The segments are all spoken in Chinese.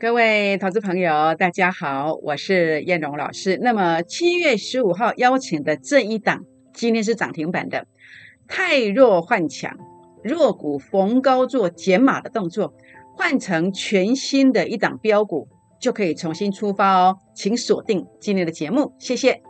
各位投资朋友，大家好，我是燕荣老师。那么七月十五号邀请的这一档，今天是涨停板的，太弱换强，弱股逢高做减码的动作，换成全新的一档标股，就可以重新出发哦。请锁定今天的节目，谢谢。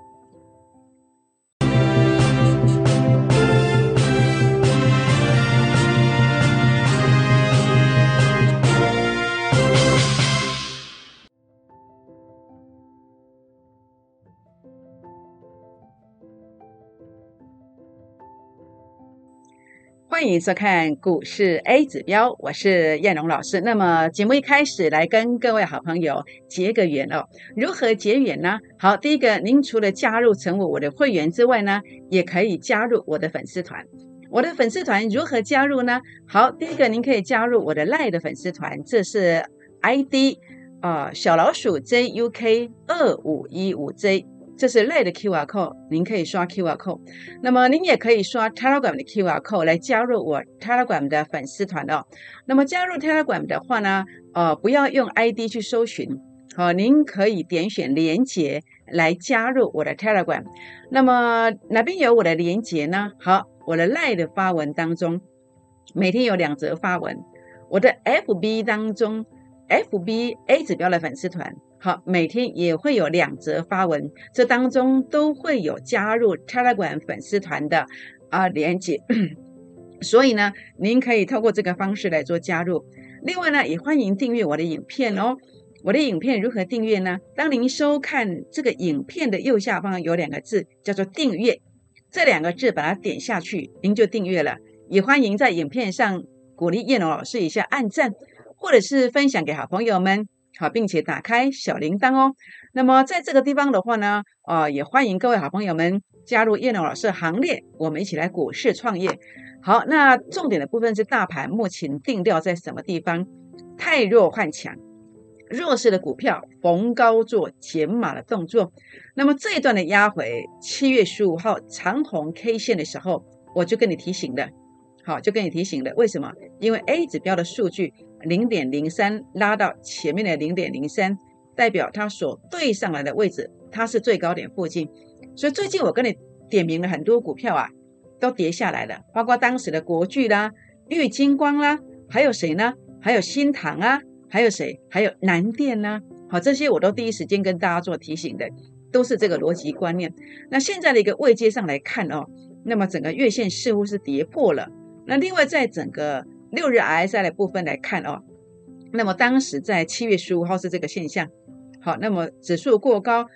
欢迎收看股市 A 指标，我是燕荣老师。那么节目一开始来跟各位好朋友结个缘哦。如何结缘呢？好，第一个，您除了加入成为我的会员之外呢，也可以加入我的粉丝团。我的粉丝团如何加入呢？好，第一个，您可以加入我的赖的粉丝团，这是 ID 啊小老鼠 JUK 二五一五 J。这是赖的 QR code，您可以刷 QR code。那么您也可以刷 Telegram 的 QR code 来加入我 Telegram 的粉丝团哦。那么加入 Telegram 的话呢，呃，不要用 ID 去搜寻，好，您可以点选连接来加入我的 Telegram。那么哪边有我的连接呢？好，我的赖的发文当中，每天有两则发文。我的 FB 当中，FB A 指标的粉丝团。好，每天也会有两则发文，这当中都会有加入 Telegram 粉丝团的啊连接，所以呢，您可以透过这个方式来做加入。另外呢，也欢迎订阅我的影片哦。我的影片如何订阅呢？当您收看这个影片的右下方有两个字，叫做订阅，这两个字把它点下去，您就订阅了。也欢迎在影片上鼓励叶龙老师一下按赞，或者是分享给好朋友们。好，并且打开小铃铛哦。那么在这个地方的话呢，呃，也欢迎各位好朋友们加入叶龙老师行列，我们一起来股市创业。好，那重点的部分是大盘目前定调在什么地方？太弱换强，弱势的股票逢高做减码的动作。那么这一段的压回，七月十五号长红 K 线的时候，我就跟你提醒了。好，就跟你提醒了，为什么？因为 A 指标的数据。零点零三拉到前面的零点零三，代表它所对上来的位置，它是最高点附近。所以最近我跟你点名了很多股票啊，都跌下来了，包括当时的国巨啦、绿金光啦，还有谁呢？还有新唐啊，还有谁？还有南电呢？好，这些我都第一时间跟大家做提醒的，都是这个逻辑观念。那现在的一个位阶上来看哦，那么整个月线似乎是跌破了。那另外在整个六日 RSI 的部分来看哦，那么当时在七月十五号是这个现象，好，那么指数过高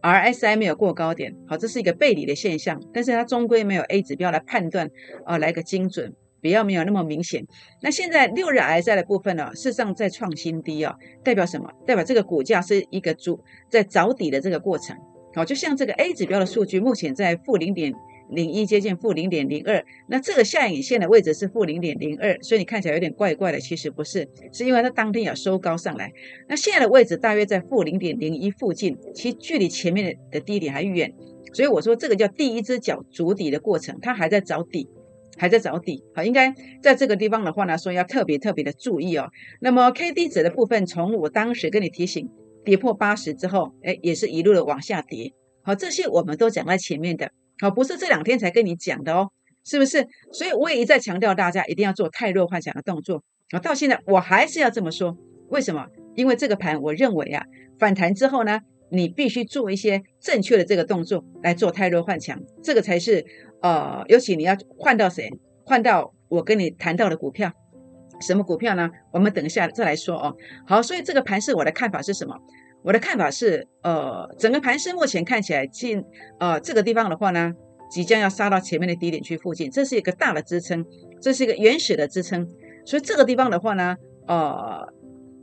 ，RSI 没有过高点，好，这是一个背离的现象，但是它终归没有 A 指标来判断啊，来个精准，比较没有那么明显。那现在六日 RSI 的部分呢，事实上在创新低啊，代表什么？代表这个股价是一个主在找底的这个过程，好，就像这个 A 指标的数据目前在负零点。零一接近负零点零二，那这个下影线的位置是负零点零二，所以你看起来有点怪怪的，其实不是，是因为它当天有收高上来。那现在的位置大约在负零点零一附近，其实距离前面的低点还远，所以我说这个叫第一只脚足底的过程，它还在找底，还在找底。好，应该在这个地方的话呢，说要特别特别的注意哦。那么 K D 值的部分，从我当时跟你提醒跌破八十之后，哎，也是一路的往下跌。好，这些我们都讲在前面的。好，不是这两天才跟你讲的哦，是不是？所以我也一再强调大家一定要做太弱幻想的动作啊！到现在我还是要这么说，为什么？因为这个盘，我认为啊，反弹之后呢，你必须做一些正确的这个动作来做太弱幻想，这个才是呃，尤其你要换到谁？换到我跟你谈到的股票，什么股票呢？我们等一下再来说哦。好，所以这个盘是我的看法是什么？我的看法是，呃，整个盘势目前看起来进，呃，这个地方的话呢，即将要杀到前面的低点区附近，这是一个大的支撑，这是一个原始的支撑，所以这个地方的话呢，呃，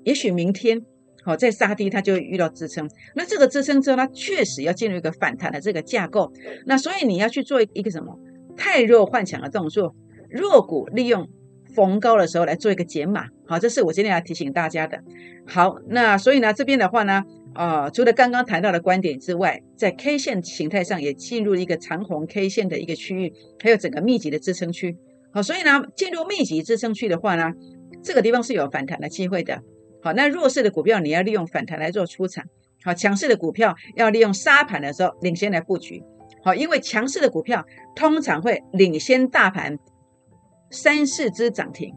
也许明天好再杀低，它就会遇到支撑。那这个支撑之后，它确实要进入一个反弹的这个架构。那所以你要去做一个什么太弱换强的动作，弱股利用。逢高的时候来做一个减码，好，这是我今天要提醒大家的。好，那所以呢，这边的话呢，啊，除了刚刚谈到的观点之外，在 K 线形态上也进入了一个长红 K 线的一个区域，还有整个密集的支撑区。好，所以呢，进入密集支撑区的话呢，这个地方是有反弹的机会的。好，那弱势的股票你要利用反弹来做出场。好，强势的股票要利用杀盘的时候领先来布局。好，因为强势的股票通常会领先大盘三四只涨停，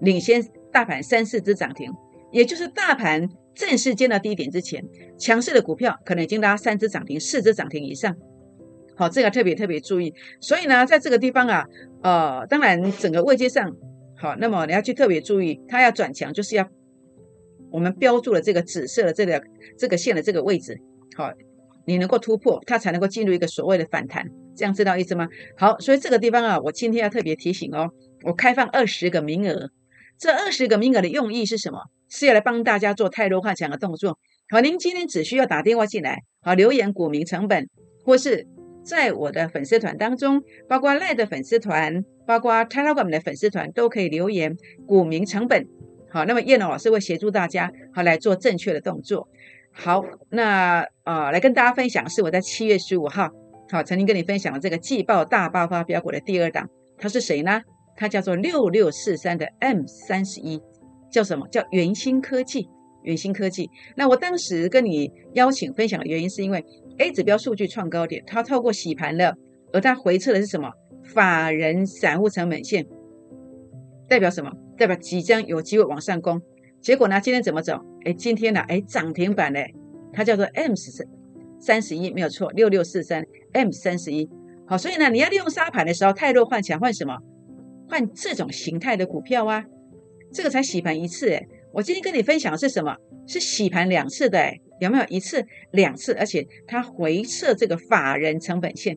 领先大盘三四只涨停，也就是大盘正式见到低点之前，强势的股票可能已经拉三只涨停、四只涨停以上。好，这个特别特别注意。所以呢，在这个地方啊，呃，当然整个位阶上，好，那么你要去特别注意，它要转强，就是要。我们标注了这个紫色的这个这个线的这个位置，好，你能够突破，它才能够进入一个所谓的反弹，这样知道意思吗？好，所以这个地方啊，我今天要特别提醒哦，我开放二十个名额，这二十个名额的用意是什么？是要来帮大家做太弱化强的动作。好，您今天只需要打电话进来，好，留言股民成本，或是在我的粉丝团当中，包括赖的粉丝团，包括 Telegram 的粉丝团，都可以留言股民成本。好，那么叶龙老师会协助大家，好来做正确的动作。好，那啊，来跟大家分享是我在七月十五号，好曾经跟你分享的这个季报大爆发标股的第二档，它是谁呢？它叫做六六四三的 M 三十一，叫什么叫元星科技？元星科技。那我当时跟你邀请分享的原因，是因为 A 指标数据创高点，它透过洗盘了，而它回撤的是什么？法人散户成本线。代表什么？代表即将有机会往上攻。结果呢？今天怎么走？哎，今天呢？哎，涨停板嘞！它叫做 M 十三十一，没有错，六六四三 M 三十一。好，所以呢，你要利用沙盘的时候，太弱换强，换什么？换这种形态的股票啊！这个才洗盘一次哎。我今天跟你分享的是什么？是洗盘两次的哎，有没有一次、两次？而且它回撤这个法人成本线，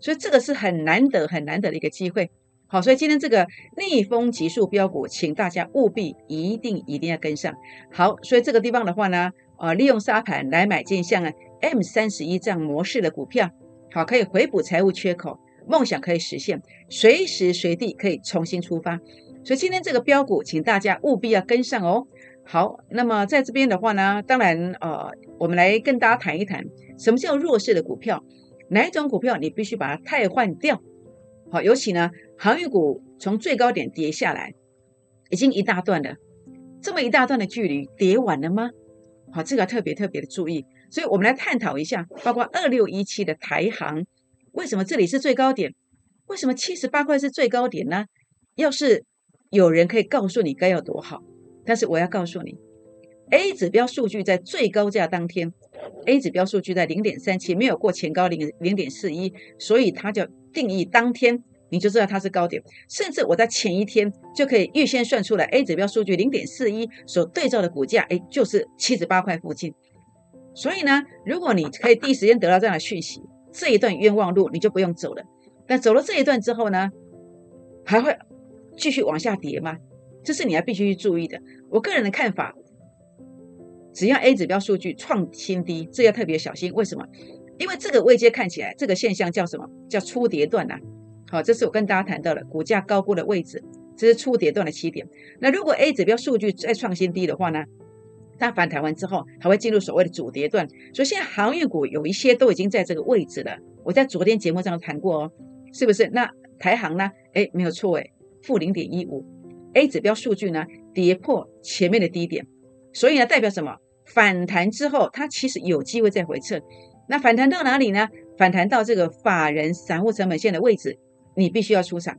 所以这个是很难得、很难得的一个机会。好，所以今天这个逆风急速标股，请大家务必一定一定要跟上。好，所以这个地方的话呢，呃，利用沙盘来买进像啊 M 三十一这样模式的股票，好，可以回补财务缺口，梦想可以实现，随时随地可以重新出发。所以今天这个标股，请大家务必要跟上哦。好，那么在这边的话呢，当然呃，我们来跟大家谈一谈，什么叫弱势的股票？哪一种股票你必须把它汰换掉？好，尤其呢。航运股从最高点跌下来，已经一大段了，这么一大段的距离，跌完了吗？好，这个要特别特别的注意。所以我们来探讨一下，包括二六一七的台航，为什么这里是最高点？为什么七十八块是最高点呢？要是有人可以告诉你该有多好，但是我要告诉你，A 指标数据在最高价当天，A 指标数据在零点三七，没有过前高零零点四一，所以它就定义当天。你就知道它是高点，甚至我在前一天就可以预先算出来 A 指标数据零点四一所对照的股价，哎，就是七十八块附近。所以呢，如果你可以第一时间得到这样的讯息，这一段冤枉路你就不用走了。但走了这一段之后呢，还会继续往下跌吗？这是你要必须去注意的。我个人的看法，只要 A 指标数据创新低，这要特别小心。为什么？因为这个位阶看起来，这个现象叫什么？叫初跌段呐。好，这是我跟大家谈到的股价高估的位置，这是初跌段的起点。那如果 A 指标数据再创新低的话呢？它反弹完之后，还会进入所谓的主跌段。所以现在航运股有一些都已经在这个位置了。我在昨天节目上谈过哦，是不是？那台航呢？哎，没有错哎，负零点一五。A 指标数据呢跌破前面的低点，所以呢代表什么？反弹之后它其实有机会再回撤。那反弹到哪里呢？反弹到这个法人散户成本线的位置。你必须要出场，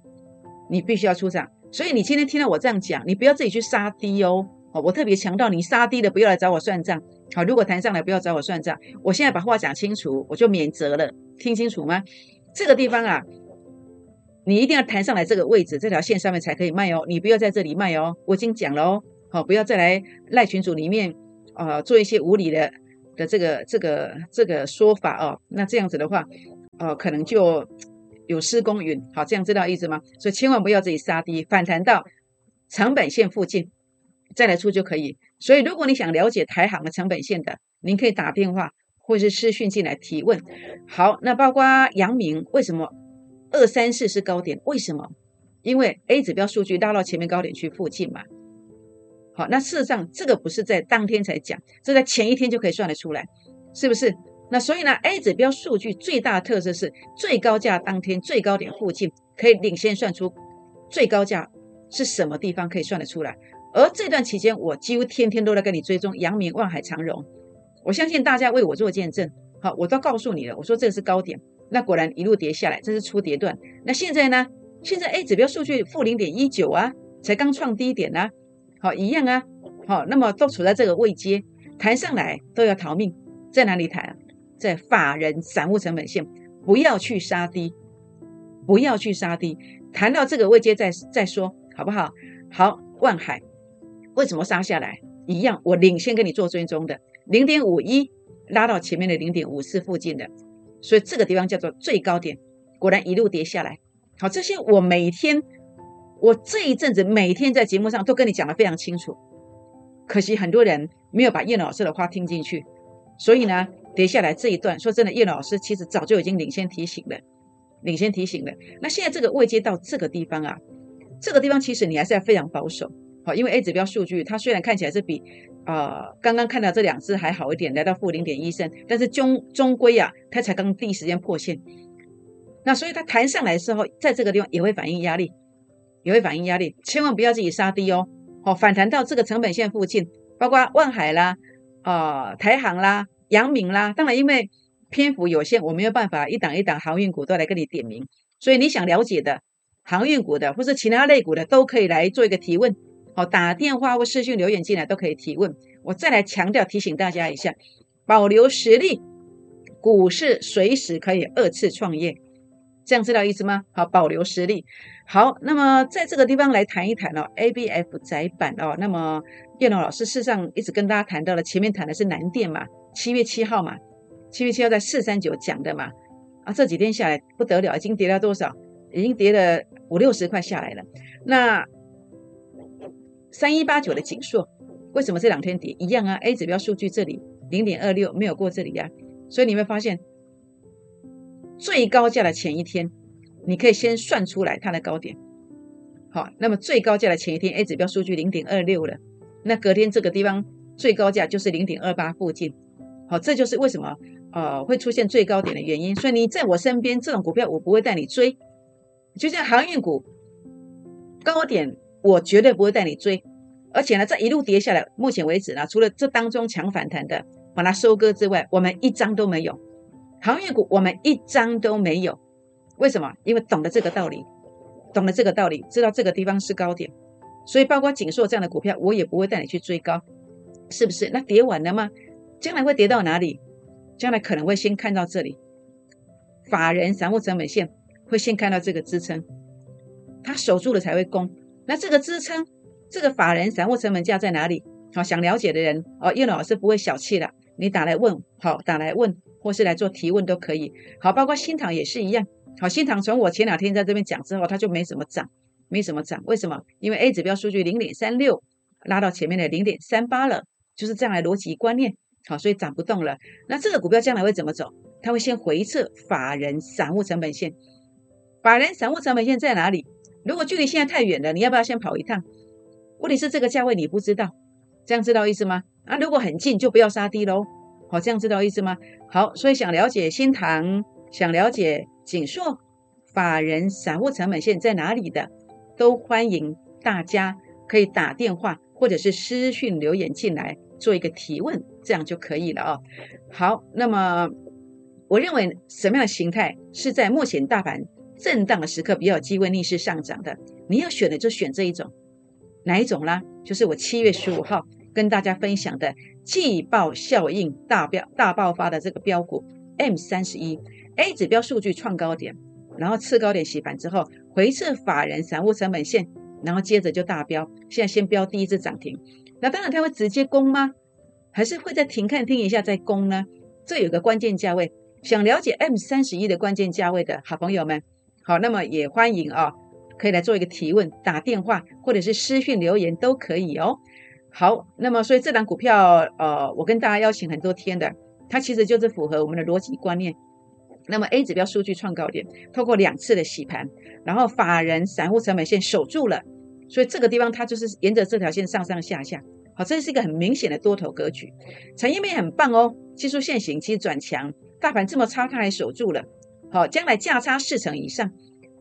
你必须要出场。所以你今天听到我这样讲，你不要自己去杀低哦。好，我特别强调，你杀低的不要来找我算账。好，如果谈上来不要找我算账。我现在把话讲清楚，我就免责了。听清楚吗？这个地方啊，你一定要谈上来这个位置，这条线上面才可以卖哦。你不要在这里卖哦。我已经讲了哦。好，不要再来赖群主里面啊做一些无理的的这个这个这个说法哦。那这样子的话，呃，可能就。有失公允，好，这样知道意思吗？所以千万不要自己杀低，反弹到成本线附近再来出就可以。所以如果你想了解台行的成本线的，您可以打电话或者是私讯进来提问。好，那包括阳明为什么二三四是高点？为什么？因为 A 指标数据拉到前面高点区附近嘛。好，那事实上这个不是在当天才讲，这在前一天就可以算得出来，是不是？那所以呢，A 指标数据最大的特色是最高价当天最高点附近可以领先算出最高价是什么地方可以算得出来，而这段期间，我几乎天天都在跟你追踪阳明、万海、长荣。我相信大家为我做见证，好，我都告诉你了。我说这是高点，那果然一路跌下来，这是初跌段。那现在呢？现在 A 指标数据负零点一九啊，才刚创低点呢，好，一样啊，好，那么都处在这个位阶，弹上来都要逃命，在哪里弹？在法人散户成本线，不要去杀低，不要去杀低，谈到这个位阶再再说，好不好？好，万海为什么杀下来？一样，我领先跟你做追踪的。零点五一拉到前面的零点五四附近的，所以这个地方叫做最高点，果然一路跌下来。好，这些我每天，我这一阵子每天在节目上都跟你讲的非常清楚，可惜很多人没有把叶老师的话听进去，所以呢，跌下来这一段，说真的，叶老师其实早就已经领先提醒了，领先提醒了。那现在这个位阶到这个地方啊，这个地方其实你还是要非常保守。好，因为 A 指标数据它虽然看起来是比啊刚刚看到这两只还好一点，来到负零点一升，但是终终归啊，它才刚第一时间破线。那所以它弹上来的时候，在这个地方也会反映压力，也会反映压力，千万不要自己杀低哦。好，反弹到这个成本线附近，包括万海啦、啊台航啦、阳明啦，当然因为篇幅有限，我没有办法一档一档航运股都来跟你点名，所以你想了解的航运股的或者其他类股的，都可以来做一个提问。好，打电话或视讯留言进来都可以提问。我再来强调提醒大家一下，保留实力，股市随时可以二次创业，这样知道意思吗？好，保留实力。好，那么在这个地方来谈一谈哦，A B F 窄板哦。那么叶龙老师事实上一直跟大家谈到了，前面谈的是南电嘛，七月七号嘛，七月七号在四三九讲的嘛。啊，这几天下来不得了，已经跌了多少？已经跌了五六十块下来了。那三一八九的紧缩，为什么这两天跌一样啊？A 指标数据这里零点二六没有过这里呀，所以你会发现最高价的前一天，你可以先算出来它的高点。好，那么最高价的前一天 A 指标数据零点二六了，那隔天这个地方最高价就是零点二八附近。好，这就是为什么呃会出现最高点的原因。所以你在我身边这种股票，我不会带你追，就像航运股高点。我绝对不会带你追，而且呢，这一路跌下来，目前为止呢，除了这当中强反弹的把它收割之外，我们一张都没有。航运股我们一张都没有，为什么？因为懂得这个道理，懂得这个道理，知道这个地方是高点，所以包括锦硕这样的股票，我也不会带你去追高，是不是？那跌完了吗？将来会跌到哪里？将来可能会先看到这里，法人散户成本线会先看到这个支撑，他守住了才会攻。那这个支撑，这个法人散户成本价在哪里？好，想了解的人哦，叶老师不会小气的，你打来问，好，打来问，或是来做提问都可以。好，包括新塘也是一样。好，新塘从我前两天在这边讲之后，它就没怎么涨，没什么涨。为什么？因为 A 指标数据零点三六拉到前面的零点三八了，就是这样的逻辑观念。好，所以涨不动了。那这个股票将来会怎么走？它会先回撤法人散户成本线。法人散户成本线在哪里？如果距离现在太远了，你要不要先跑一趟？问题是这个价位你不知道，这样知道意思吗？啊，如果很近就不要杀低喽。好，这样知道意思吗？好，所以想了解新塘，想了解锦硕法人散户成本线在哪里的，都欢迎大家可以打电话或者是私讯留言进来做一个提问，这样就可以了哦。好，那么我认为什么样的形态是在目前大盘？震荡的时刻比较有机会逆势上涨的，你要选的就选这一种，哪一种啦？就是我七月十五号跟大家分享的季报效应大标大爆发的这个标股 M 三十一 A 指标数据创高点，然后次高点洗盘之后回撤法人散户成本线，然后接着就大标，现在先标第一次涨停，那当然它会直接攻吗？还是会再停看听一下再攻呢？这有个关键价位，想了解 M 三十一的关键价位的好朋友们。好，那么也欢迎啊，可以来做一个提问，打电话或者是私讯留言都可以哦。好，那么所以这档股票，呃，我跟大家邀请很多天的，它其实就是符合我们的逻辑观念。那么 A 指标数据创高点，透过两次的洗盘，然后法人散户成本线守住了，所以这个地方它就是沿着这条线上上下下。好，这是一个很明显的多头格局，产业面很棒哦，技术线型其实转强，大盘这么差它还守住了。好，将来价差四成以上，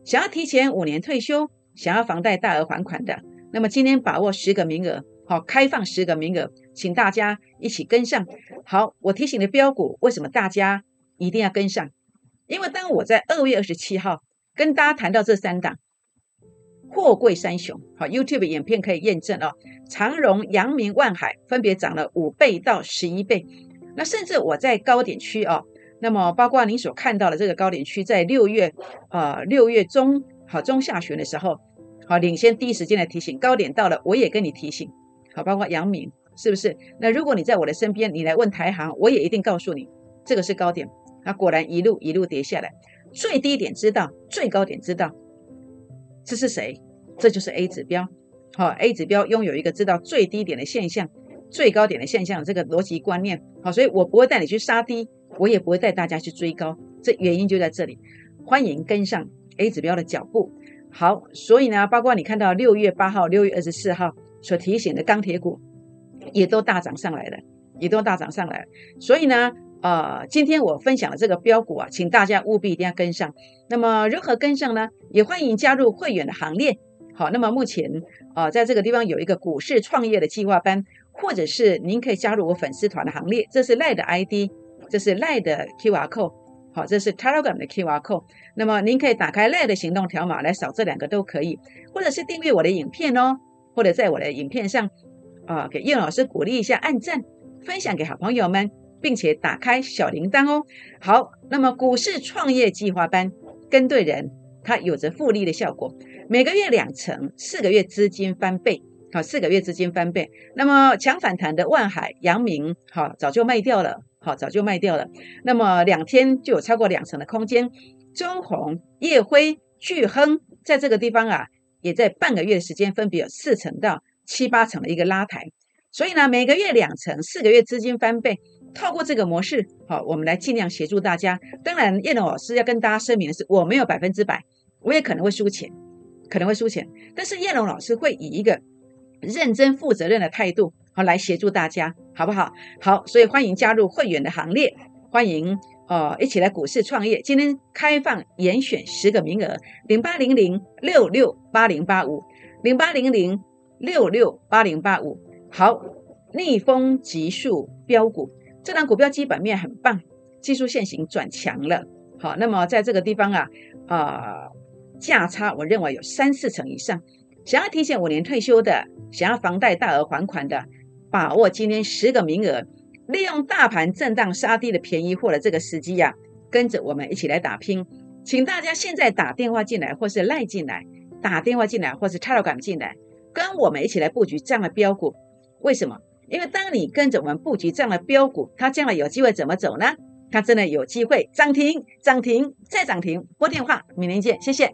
想要提前五年退休，想要房贷大额还款的，那么今天把握十个名额，好，开放十个名额，请大家一起跟上。好，我提醒的标股，为什么大家一定要跟上？因为当我在二月二十七号跟大家谈到这三档货柜三雄，好，YouTube 影片可以验证哦，长荣、阳明、万海分别涨了五倍到十一倍。那甚至我在高点区哦，那么包括您所看到的这个高点区，在六月呃六月中好中下旬的时候，好领先第一时间的提醒，高点到了，我也跟你提醒，好，包括阳明是不是？那如果你在我的身边，你来问台行，我也一定告诉你，这个是高点。那果然一路一路跌下来，最低点知道，最高点知道，这是谁？这就是 A 指标，好，A 指标拥有一个知道最低点的现象。最高点的现象，这个逻辑观念好，所以我不会带你去杀低，我也不会带大家去追高，这原因就在这里。欢迎跟上 A 指标的脚步。好，所以呢，包括你看到六月八号、六月二十四号所提醒的钢铁股，也都大涨上来了，也都大涨上来了。所以呢，呃，今天我分享的这个标股啊，请大家务必一定要跟上。那么如何跟上呢？也欢迎加入会员的行列。好，那么目前啊，在这个地方有一个股市创业的计划班。或者是您可以加入我粉丝团的行列，这是赖的 ID，这是赖的 QR code，好，这是 Telegram 的 QR code。那么您可以打开赖的行动条码来扫这两个都可以，或者是订阅我的影片哦，或者在我的影片上啊给叶老师鼓励一下，按赞，分享给好朋友们，并且打开小铃铛哦。好，那么股市创业计划班跟对人，它有着复利的效果，每个月两成，四个月资金翻倍。好，四个月资金翻倍。那么强反弹的万海、阳明，好早就卖掉了，好早就卖掉了。那么两天就有超过两成的空间。中红、叶辉、巨亨在这个地方啊，也在半个月的时间分别有四成到七八成的一个拉抬。所以呢，每个月两成，四个月资金翻倍。透过这个模式，好，我们来尽量协助大家。当然，叶龙老师要跟大家声明的是，我没有百分之百，我也可能会输钱，可能会输钱。但是叶龙老师会以一个认真负责任的态度，好来协助大家，好不好？好，所以欢迎加入会员的行列，欢迎哦，一起来股市创业。今天开放严选十个名额，零八零零六六八零八五，零八零零六六八零八五。好，逆风急速标股，这档股票基本面很棒，技术线型转强了。好，那么在这个地方啊，啊价差我认为有三四成以上。想要提前五年退休的，想要房贷大额还款的，把握今天十个名额，利用大盘震荡杀低的便宜货的这个时机呀，跟着我们一起来打拼。请大家现在打电话进来，或是赖进来，打电话进来，或是推到港进来，跟我们一起来布局这样的标股。为什么？因为当你跟着我们布局这样的标股，它将来有机会怎么走呢？它真的有机会涨停、涨停再涨停。拨电话，明天见，谢谢。